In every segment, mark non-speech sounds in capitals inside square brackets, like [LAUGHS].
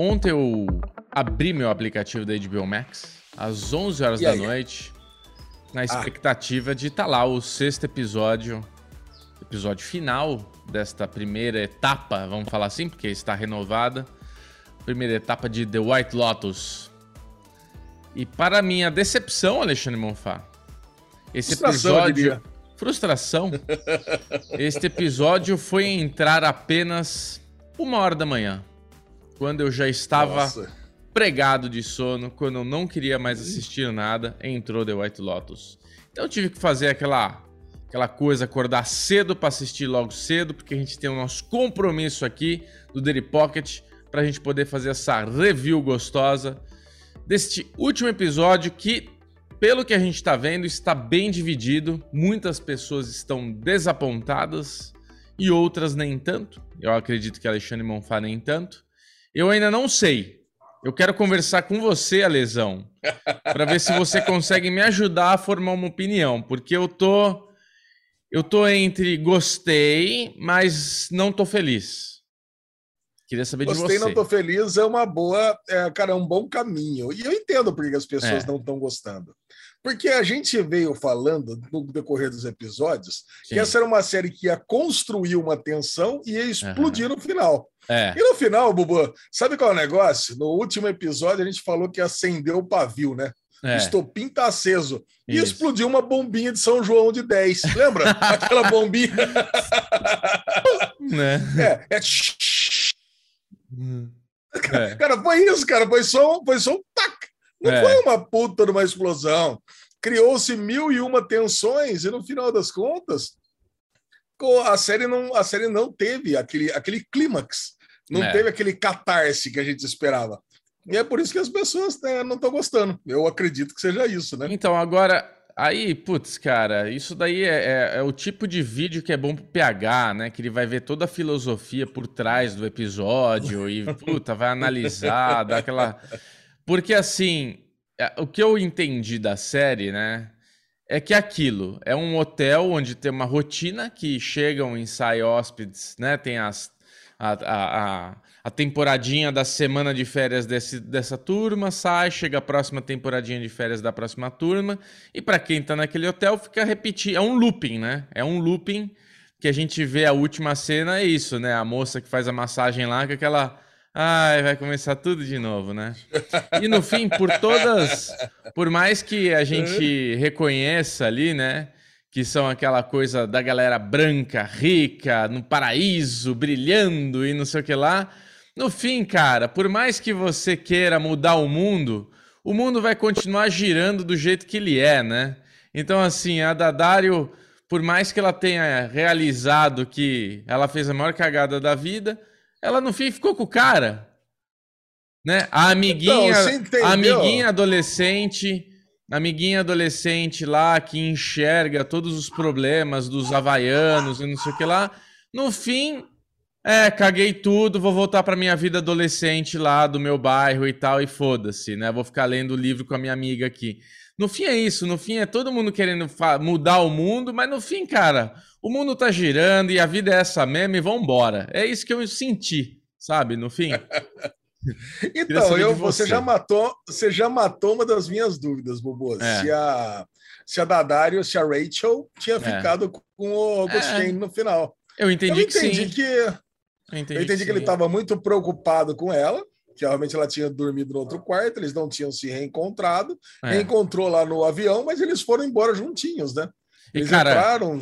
ontem eu abri meu aplicativo da HBO Max às 11 horas E da aí? noite, na expectativa de estar lá o sexto episódio, episódio final desta primeira etapa, vamos falar assim, porque está renovada. Primeira etapa de The White Lotus. E para minha decepção, Alexandre Monfá, esse Frustração, episódio. Frustração. [LAUGHS] Este episódio foi entrar apenas uma hora da manhã. Quando eu já estava Nossa. pregado de sono, quando eu não queria mais assistir nada, entrou The White Lotus. Então eu tive que fazer aquela aquela coisa, acordar cedo para assistir logo cedo, porque a gente tem o nosso compromisso aqui do Daily Pocket para a gente poder fazer essa review gostosa deste último episódio que, pelo que a gente está vendo, está bem dividido. Muitas pessoas estão desapontadas e outras nem tanto. Eu acredito que Alexandre Monfá nem tanto. Eu ainda não sei. Eu quero conversar com você, Alesão, para ver se você [LAUGHS] consegue me ajudar a formar uma opinião, porque eu tô eu tô entre gostei, mas não tô feliz. Queria saber de Gostei, você. não tô feliz, é uma boa, é, cara, é um bom caminho. E eu entendo por que as pessoas É. não estão gostando. Porque a gente veio falando no decorrer dos episódios Sim. que essa era uma série que ia construir uma tensão e ia explodir no final. É, E no final, Bubu, sabe qual é o negócio? No último episódio a gente falou que acendeu o pavio, né? O é. estopim tá aceso. E Isso. explodiu uma bombinha de São João de 10. Lembra? [LAUGHS] Aquela bombinha. Né? É, é... É. Cara, foi isso, cara. Foi só, um- foi só um tac. Não É. foi uma puta de uma explosão. Criou-se mil e uma tensões e no final das contas co- a série não, a série não teve aquele, aquele clímax. Não É. teve aquele catarse que a gente esperava. E é por isso que as pessoas né, não estão gostando. Eu acredito que seja isso, né? Então, agora, aí, putz, cara, isso daí é, é- é o tipo de vídeo que é bom pro PH, né? Que ele vai ver toda a filosofia por trás do episódio e, puta, vai analisar, dar aquela. Porque, assim, é, o que eu entendi da série, né? É que é aquilo é um hotel onde tem uma rotina que chegam e saem hóspedes, né? Tem as, a, a, a, a temporadinha da semana de férias desse, dessa turma, sai, chega a próxima temporadinha de férias da próxima turma, e para quem tá naquele hotel fica repetindo. É um looping, né? É um looping que a gente vê a última cena, é isso, né? A moça que faz a massagem lá com aquela. Ai, vai começar tudo de novo, né? E no fim, por todas. Por mais que a gente reconheça ali, né? Que são aquela coisa da galera branca, rica, no paraíso, brilhando e não sei o que lá. No fim, cara, por mais que você queira mudar o mundo, o mundo vai continuar girando do jeito que ele é, né? Então, assim, a Dadário, por mais que ela tenha realizado que ela fez a maior cagada da vida, ela no fim ficou com o cara. Né? A amiguinha, Então, você entendeu? a amiguinha adolescente, amiguinha adolescente lá que enxerga todos os problemas dos havaianos e não sei o que lá. No fim, é, caguei tudo, vou voltar pra minha vida adolescente lá do meu bairro e tal, e foda-se, né? Vou ficar lendo o livro com a minha amiga aqui. No fim é isso, no fim é todo mundo querendo mudar o mundo, mas no fim, cara, o mundo tá girando e a vida é essa mesmo e vambora. É isso que eu senti, sabe, no fim. [LAUGHS] Então, eu, você. você. já matou, você já matou uma das minhas dúvidas, Bobo. É. Se a se a Dadário, se a Rachel tinha ficado com o Augustine no final. Eu entendi eu que entendi sim. que Eu eu entendi que ele sim. estava muito preocupado com ela, que realmente ela tinha dormido no outro quarto, eles não tinham se reencontrado, É. reencontrou lá no avião, mas eles foram embora juntinhos, né? E, Eles cara, entraram,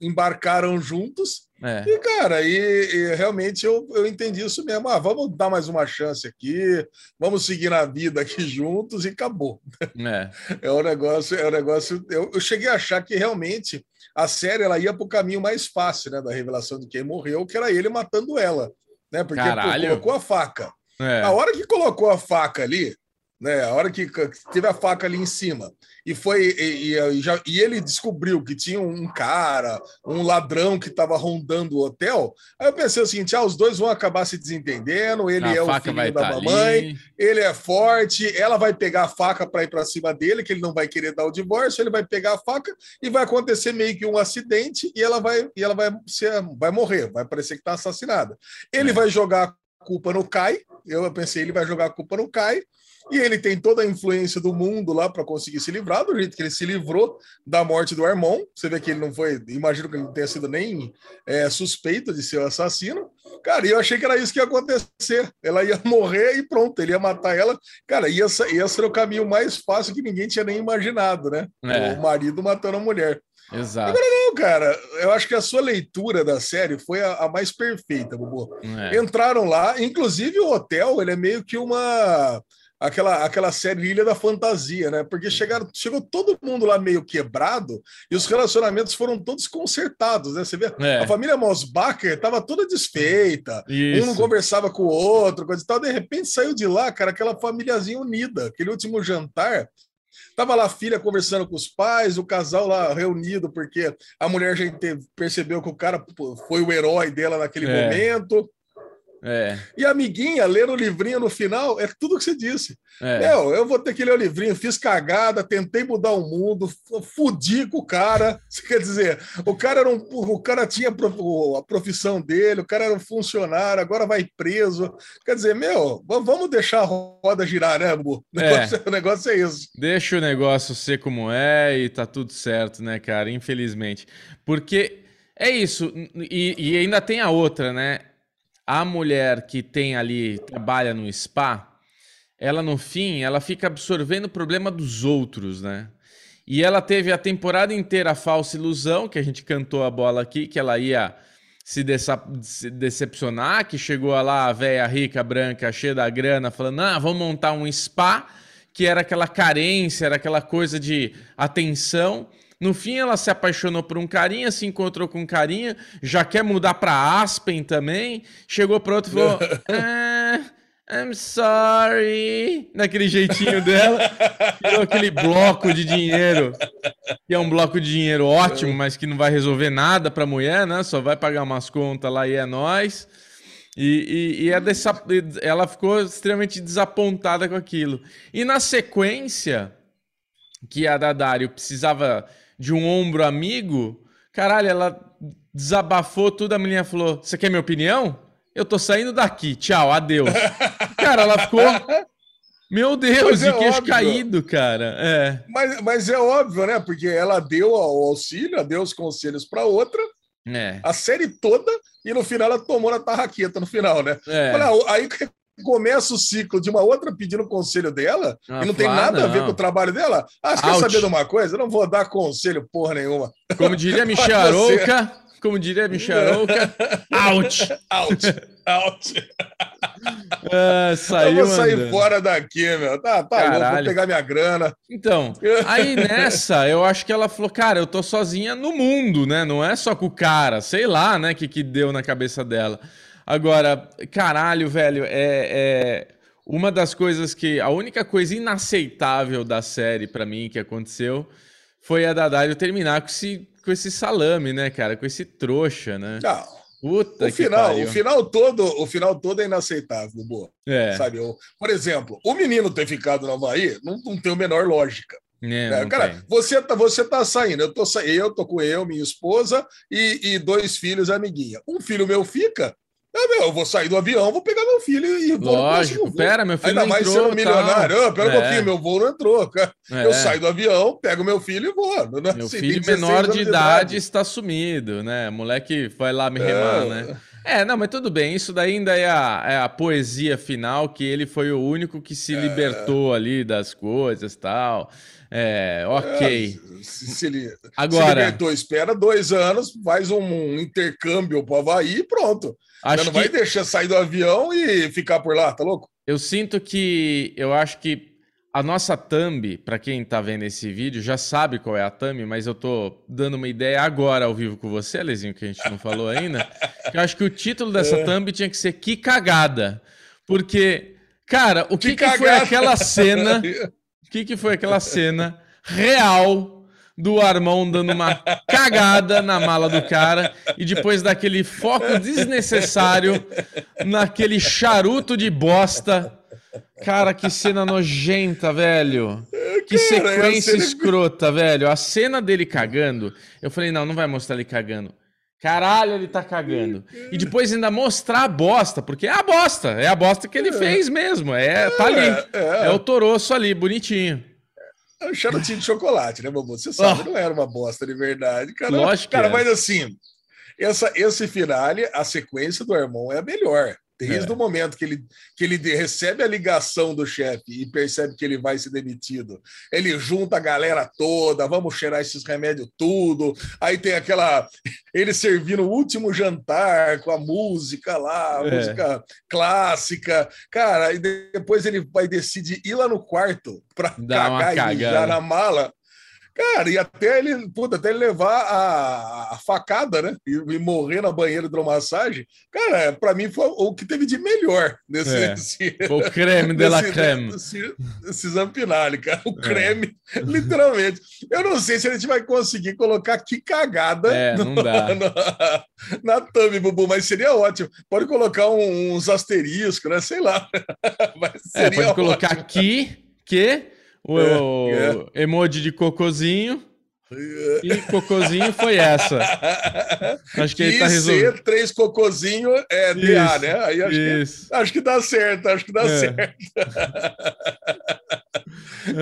embarcaram juntos é. e, cara, e, e realmente eu, eu entendi isso mesmo. Ah, vamos dar mais uma chance aqui, vamos seguir na vida aqui juntos e acabou. é. [LAUGHS] É um negócio, é um negócio. Eu, eu cheguei a achar que realmente a série ela ia para o caminho mais fácil, né? Da revelação de quem morreu, que era ele matando ela, né? Porque Caralho. colocou a faca. É. A hora que colocou a faca ali, né? A hora que teve a faca ali em cima e foi e, e- já, e ele descobriu que tinha um cara, um ladrão que estava rondando o hotel. Aí eu pensei o seguinte: ah, os dois vão acabar se desentendendo. Ele A é o filho da tá mamãe, ali. ele é forte, ela vai pegar a faca para ir para cima dele, que ele não vai querer dar o divórcio, ele vai pegar a faca e vai acontecer meio que um acidente e ela vai e ela vai ser, vai morrer, vai parecer que está assassinada. Ele É. vai jogar culpa no Kai. Eu pensei, ele vai jogar a culpa no Kai. E ele tem toda a influência do mundo lá para conseguir se livrar, do jeito que ele se livrou da morte do Armon. Você vê que ele não foi, imagino que ele não tenha sido nem é, suspeito de ser o assassino. Cara, e eu achei que era isso que ia acontecer. Ela ia morrer e pronto, ele ia matar ela. Cara, ia, ia ser o caminho mais fácil que ninguém tinha nem imaginado, né? É. O marido matando a mulher. Exato. Agora não, cara. Eu acho que a sua leitura da série foi a, a mais perfeita, Bubu. É. Entraram lá, inclusive o hotel, ele é meio que uma aquela, aquela série Ilha da Fantasia, né? Porque chegaram, chegou todo mundo lá meio quebrado e os relacionamentos foram todos consertados, né? Você vê, é. a família Mosbacher estava toda desfeita, Isso. um não conversava com o outro, coisa e tal. De repente saiu de lá, cara, aquela famíliazinha unida. Aquele último jantar, Tava lá a filha conversando com os pais, o casal lá reunido, porque a mulher já percebeu que o cara foi o herói dela naquele é. momento. É. E a amiguinha lendo o livrinho no final, é tudo que você disse. É. Meu, eu vou ter que ler o livrinho, fiz cagada, tentei mudar o mundo, fudi com o cara. [LAUGHS] Você quer dizer, o cara era um, o cara tinha a profissão dele, o cara era um funcionário, agora vai preso. Quer dizer, meu, vamos deixar a roda girar, né, amor? O negócio, é. o negócio é isso. Deixa o negócio ser como é e tá tudo certo, né, cara? Infelizmente. Porque é isso, e, e ainda tem a outra, né? A mulher que tem ali, trabalha no spa, ela no fim, ela fica absorvendo o problema dos outros, né? E ela teve a temporada inteira a falsa ilusão, que a gente cantou a bola aqui, que ela ia se, se decepcionar, que chegou lá a velha rica, branca, cheia da grana, falando, ah, vamos montar um spa, que era aquela carência, era aquela coisa de atenção. No fim, ela se apaixonou por um carinha, se encontrou com um carinha, já quer mudar para Aspen também. Chegou para outro e falou: [LAUGHS] ah, I'm sorry. Naquele jeitinho dela. Tirou aquele bloco de dinheiro, que é um bloco de dinheiro ótimo, mas que não vai resolver nada para a mulher, né? Só vai pagar umas contas lá e é nós. E, e, e é dessa, ela ficou extremamente desapontada com aquilo. E na sequência, que a Dadário precisava de um ombro amigo, caralho, ela desabafou tudo, a menina falou: Você quer minha opinião? Eu tô saindo daqui, tchau, adeus. [LAUGHS] cara, ela ficou. Meu Deus, é de queixo óbvio. caído, cara. É. Mas, mas é óbvio, né? Porque ela deu o auxílio, deu os conselhos para outra, é. a série toda, e no final ela tomou na tarraqueta no final, né? É. Olha, aí começa o ciclo de uma outra pedindo conselho dela ah, e não tem nada não. a ver com o trabalho dela. Ah, você quer saber de uma coisa? Eu não vou dar conselho porra nenhuma. Como diria [LAUGHS] Michel Arouca, como diria Michel Arouca, out. [LAUGHS] Out. Out. Ah, saiu, eu vou sair andando. fora daqui, meu. Tá, tá louco, vou pegar minha grana. Então, aí [LAUGHS] nessa, eu acho que ela falou, cara, eu tô sozinha no mundo, né? Não é só com o cara, sei lá, né, que que deu na cabeça dela. Agora, caralho, velho, é, é, uma das coisas que. A única coisa inaceitável da série para mim que aconteceu foi a Dadário terminar com esse, com esse salame, né, cara? Com esse trouxa, né? Não. Puta o final, o final todo, o final todo é inaceitável, boa. É. Sabe? Por exemplo, o menino ter ficado no Havaí não, não tem a menor lógica. É, é, cara, você tá, você tá saindo, eu tô eu tô com eu, minha esposa e, e dois filhos, amiguinha. Um filho meu fica, é, meu, eu vou sair do avião, vou pegar meu filho e vou Lógico, pera, meu filho Ainda mais entrou, sendo milionário. Ah, pera é. um pouquinho, meu voo não entrou. É. Eu saio do avião, pego meu filho e vou. Né? Meu assim, filho menor de idade, está sumido, né? Moleque vai lá me remar, é. né? É, não, mas tudo bem. Isso daí ainda é a, é a poesia final, que ele foi o único que se é. libertou ali das coisas tal. É, ok. É, se, se, ele Agora, se libertou, espera dois anos, faz um, um intercâmbio para o Havaí e pronto. Acho não que... vai deixar sair do avião e ficar por lá, tá louco? Eu sinto que. Eu acho que a nossa thumb, para quem tá vendo esse vídeo, já sabe qual é a thumb, mas eu tô dando uma ideia agora ao vivo com você, Alezinho, que a gente não falou ainda. eu acho que o título dessa é. thumb tinha que ser Que Cagada. Porque, cara, o que, que, que foi aquela cena. [LAUGHS] O que, que foi aquela cena real do Armão dando uma cagada na mala do cara e depois daquele foco desnecessário naquele charuto de bosta. Cara, que cena nojenta, velho. Que cara, sequência é escrota, velho. A cena dele cagando, eu falei, não, não vai mostrar ele cagando. Caralho, ele tá cagando. E depois ainda mostrar a bosta, porque é a bosta, é a bosta que ele é. fez mesmo. É, tá ali. É, é. é o toroço ali, bonitinho. É um charutinho de chocolate, né, Bobo? Você sabe, oh. não era uma bosta de verdade, cara. Lógico cara, mas assim, essa, esse finale, a sequência do irmão é a melhor. Desde é. o momento que ele, que ele recebe a ligação do chefe e percebe que ele vai ser demitido, ele junta a galera toda, vamos cheirar esses remédios tudo. Aí tem aquela. Ele servindo o último jantar com a música lá, a é. música clássica. Cara, e depois ele vai decidir ir lá no quarto para cagar e mijar na mala. Cara, e até ele, puta, até ele levar a, a facada, né? E, e, morrer na banheira de hidromassagem. Cara, para mim foi o que teve de melhor nesse. É. O creme de la creme. Nesse Zampinali, cara. O é. creme, [LAUGHS] literalmente. Eu não sei se a gente vai conseguir colocar que cagada é, no, na, [LAUGHS] na thumb, Bubu, mas seria ótimo. Pode colocar uns asteriscos, né? Sei lá. [LAUGHS] é, pode ótimo. colocar aqui que o é, é. emoji de cocozinho. É. E cocozinho foi essa. [LAUGHS] Acho que, ele tá resolvendo. três cocozinho é isso, DA, né? Aí acho que, acho que dá certo, acho que dá é. certo. [LAUGHS]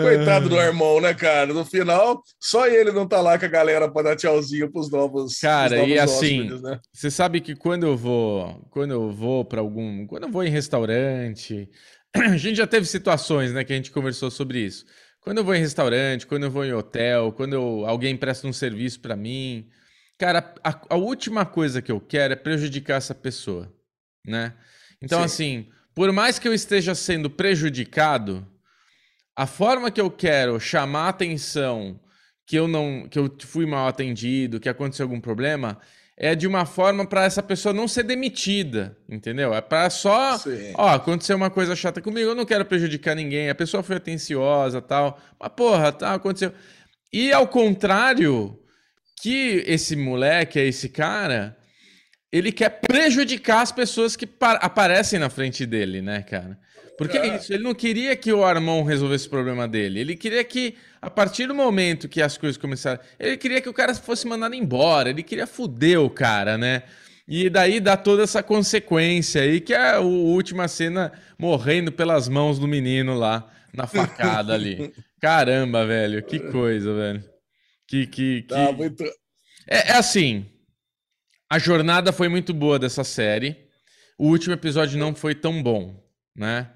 Coitado do irmão, né, cara? No final, só ele não tá lá com a galera para dar tchauzinho pros novos. Cara, novos e assim, né? você sabe que quando eu vou, quando eu vou para algum, quando eu vou em restaurante, [CLEARS THROAT] a gente já teve situações, né, que a gente conversou sobre isso. Quando eu vou em restaurante, quando eu vou em hotel, quando eu, alguém presta um serviço para mim, cara, a, a, última coisa que eu quero é prejudicar essa pessoa, né? Então, Sim. assim, por mais que eu esteja sendo prejudicado, a forma que eu quero chamar atenção que eu não, que eu fui mal atendido, que aconteceu algum problema, é de uma forma para essa pessoa não ser demitida, entendeu? É para só, Sim. ó, aconteceu uma coisa chata comigo, eu não quero prejudicar ninguém, a pessoa foi atenciosa, tal. Mas porra, tá, aconteceu. E ao contrário, que esse moleque, esse cara, ele quer prejudicar as pessoas que aparecem na frente dele, né, cara? Porque é isso, ele não queria que o Armão resolvesse o problema dele. Ele queria que, a partir do momento que as coisas começaram. Ele queria que o cara fosse mandado embora. Ele queria foder o cara, né? E daí dá toda essa consequência aí, que é a última cena morrendo pelas mãos do menino lá, na facada ali. [LAUGHS] Caramba, velho, que coisa, velho. Que. que, que... Tá muito... é, é assim. A jornada foi muito boa dessa série. O último episódio não foi tão bom, né?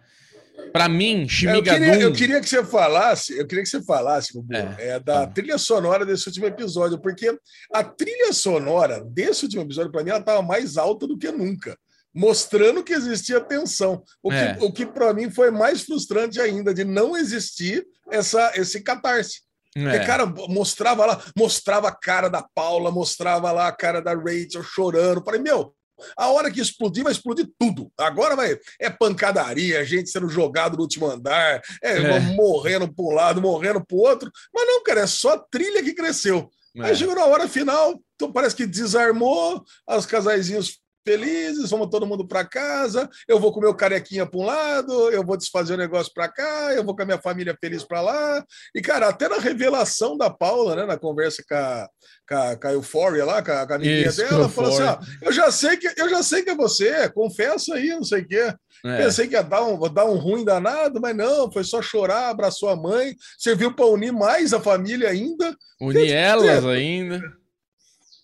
Para mim, Shimigadum... Eu queria, eu queria que você falasse, eu queria que você falasse, Bubu, é, é, da trilha sonora desse último episódio, porque a trilha sonora desse último episódio, para mim, ela estava mais alta do que nunca, mostrando que existia tensão. O é. que, o que para mim foi mais frustrante ainda, de não existir essa, esse catarse. É. Porque, cara, mostrava lá, mostrava a cara da Paula, mostrava lá a cara da Rachel chorando. Falei, meu, a hora que explodir, vai explodir tudo. Agora vai. É pancadaria, gente sendo jogado no último andar, é, é. morrendo para um lado, morrendo para o outro. Mas não, cara, é só trilha que cresceu. É. Aí chegou na hora final, então parece que desarmou, os casaizinhos felizes, vamos todo mundo para casa, eu vou com meu carequinha para um lado, eu vou desfazer o negócio para cá, eu vou com a minha família feliz para lá. E, cara, até na revelação da Paula, né, na conversa com a, com a, com a Euphoria lá, com a, com a amiguinha Isso, dela, falou assim: ó, eu já sei que eu já sei que é você, confessa aí, não sei o quê. É. Pensei que ia dar um, dar um ruim danado, mas não, foi só chorar, abraçou a mãe, serviu para unir mais a família ainda. Unir elas ainda.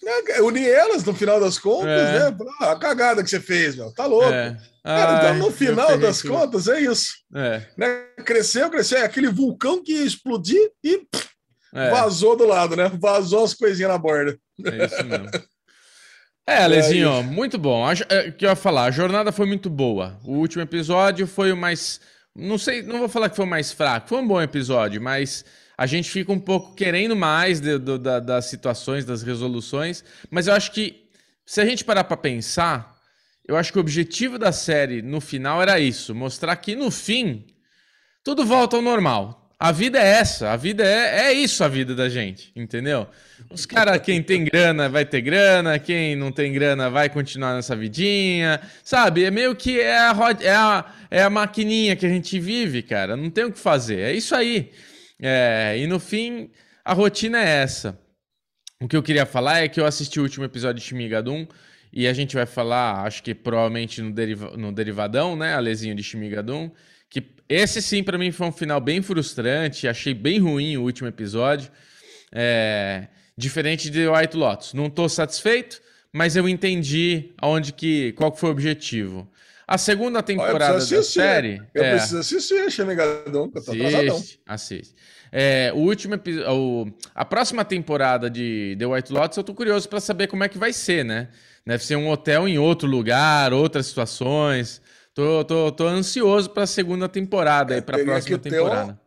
É, unir elas no final das contas, é. né? Ah, a cagada que você fez, meu, tá louco. É. Cara, então, no final das tudo. contas, é isso. É. Né? Cresceu, cresceu, é aquele vulcão que ia explodir e é. vazou do lado, né? Vazou as coisinhas na borda. É isso mesmo. [LAUGHS] É, Lezinho, muito bom. O é, que eu ia falar, a jornada foi muito boa. O último episódio foi o mais. Não sei, não vou falar que foi o mais fraco, foi um bom episódio, mas a gente fica um pouco querendo mais de, das situações, das resoluções, mas eu acho que se a gente parar para pensar, eu acho que o objetivo da série no final era isso, mostrar que no fim tudo volta ao normal. A vida é essa, a vida é, é isso a vida da gente, entendeu? Os caras, quem tem grana vai ter grana, quem não tem grana vai continuar nessa vidinha, sabe? É meio que é a, é a, é a maquininha que a gente vive, cara, não tem o que fazer, é isso aí. É, e no fim, a rotina é essa. O que eu queria falar é que eu assisti o último episódio de Shimigadum e a gente vai falar, acho que provavelmente no, deriva no Derivadão, né? Alezinho de Shimigadum. Que esse sim, para mim, foi um final bem frustrante. Achei bem ruim o último episódio. É... Diferente de White Lotus. Não estou satisfeito, mas eu entendi aonde que, qual foi o objetivo. A segunda temporada da série. Eu é... preciso assistir Shimigadum, que eu tô assiste, assiste. É, o último episódio. A próxima temporada de The White Lotus, eu tô curioso para saber como é que vai ser, né? Deve ser um hotel em outro lugar, outras situações. Tô, tô, tô ansioso para a segunda temporada, é, para a próxima temporada.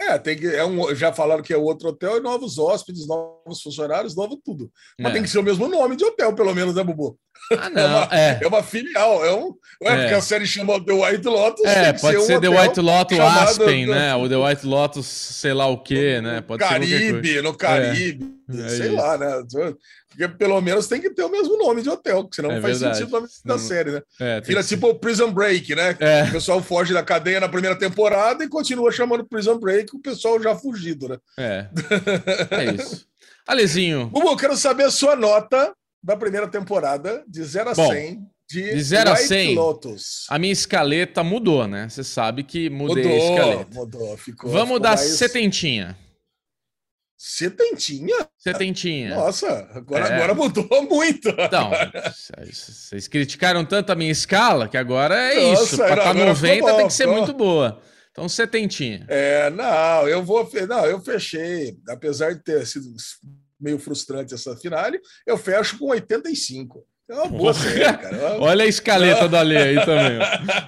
É, tem que, é um, já falaram que é outro hotel e novos hóspedes, novos funcionários, novo tudo. Mas é. tem que ser o mesmo nome de hotel, pelo menos, né, Bubu? Ah, não. [LAUGHS] É uma, é. é uma filial. É um, é, porque a série chama The White Lotus. É, pode ser, ser um The White Lotus Aspen, né? O The White Lotus, sei lá o quê, né? Pode Caribe, no Caribe, é. sei lá, né? Porque pelo menos tem que ter o mesmo nome de hotel, senão não faz verdade. sentido o nome da série, né? É, Vira tipo Prison Break, né? O pessoal foge da cadeia na primeira temporada e continua chamando Prison Break, o pessoal já fugido, né? É. [LAUGHS] É isso. Alezinho. Bubu, quero saber a sua nota da primeira temporada, de 0 a Bom, 100, de, de 0 a 100, Lotus. A minha escaleta mudou, né? Você sabe que mudei mudou, a escaleta. Mudou, ficou. Vamos ficou dar mais... setentinha. Setentinha? Setentinha. Nossa, agora, é. agora mudou [LAUGHS] muito. Então, vocês criticaram tanto a minha escala que agora é Nossa, isso. Para estar 90 bom, tem que ser muito boa. Então, setentinha. É, não, eu vou. Não, eu fechei. Apesar de ter sido meio frustrante essa finale, eu fecho com 85. É uma boa série, cara. [LAUGHS] Olha a escaleta do Ale aí também.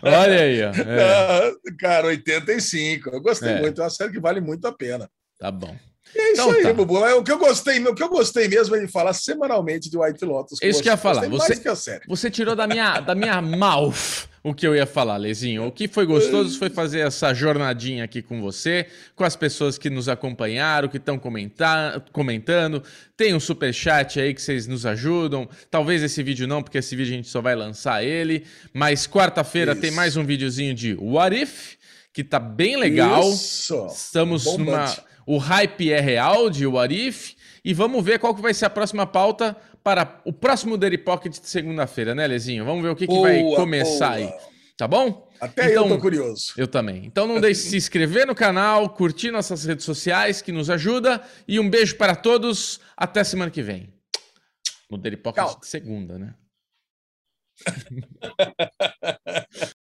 Olha aí. Ó. É. cara, 85. Eu gostei é. muito. É uma série que vale muito a pena. Tá bom. E é isso então, aí, tá. Bubu. O que eu gostei, o que eu gostei mesmo é de falar semanalmente de White Lotus. É isso que eu ia falar. Você, você tirou da minha, da minha mouth o que eu ia falar, Lezinho. O que foi gostoso foi fazer essa jornadinha aqui com você, com as pessoas que nos acompanharam, que estão comentando. Tem um super chat aí que vocês nos ajudam. Talvez esse vídeo não, porque esse vídeo a gente só vai lançar ele. Mas quarta-feira tem mais um videozinho de What If, que tá bem legal. Isso. Estamos Bombante. numa o hype é real de What If. E vamos ver qual que vai ser a próxima pauta para o próximo Daily Pocket de segunda-feira, né, Lezinho? Vamos ver o que, boa, que vai começar boa. aí. Tá bom? Até então, eu tô curioso. Eu também. Então não deixe de se inscrever no canal, curtir nossas redes sociais, que nos ajuda. E um beijo para todos. Até semana que vem. No Daily Pocket de segunda, né? [LAUGHS]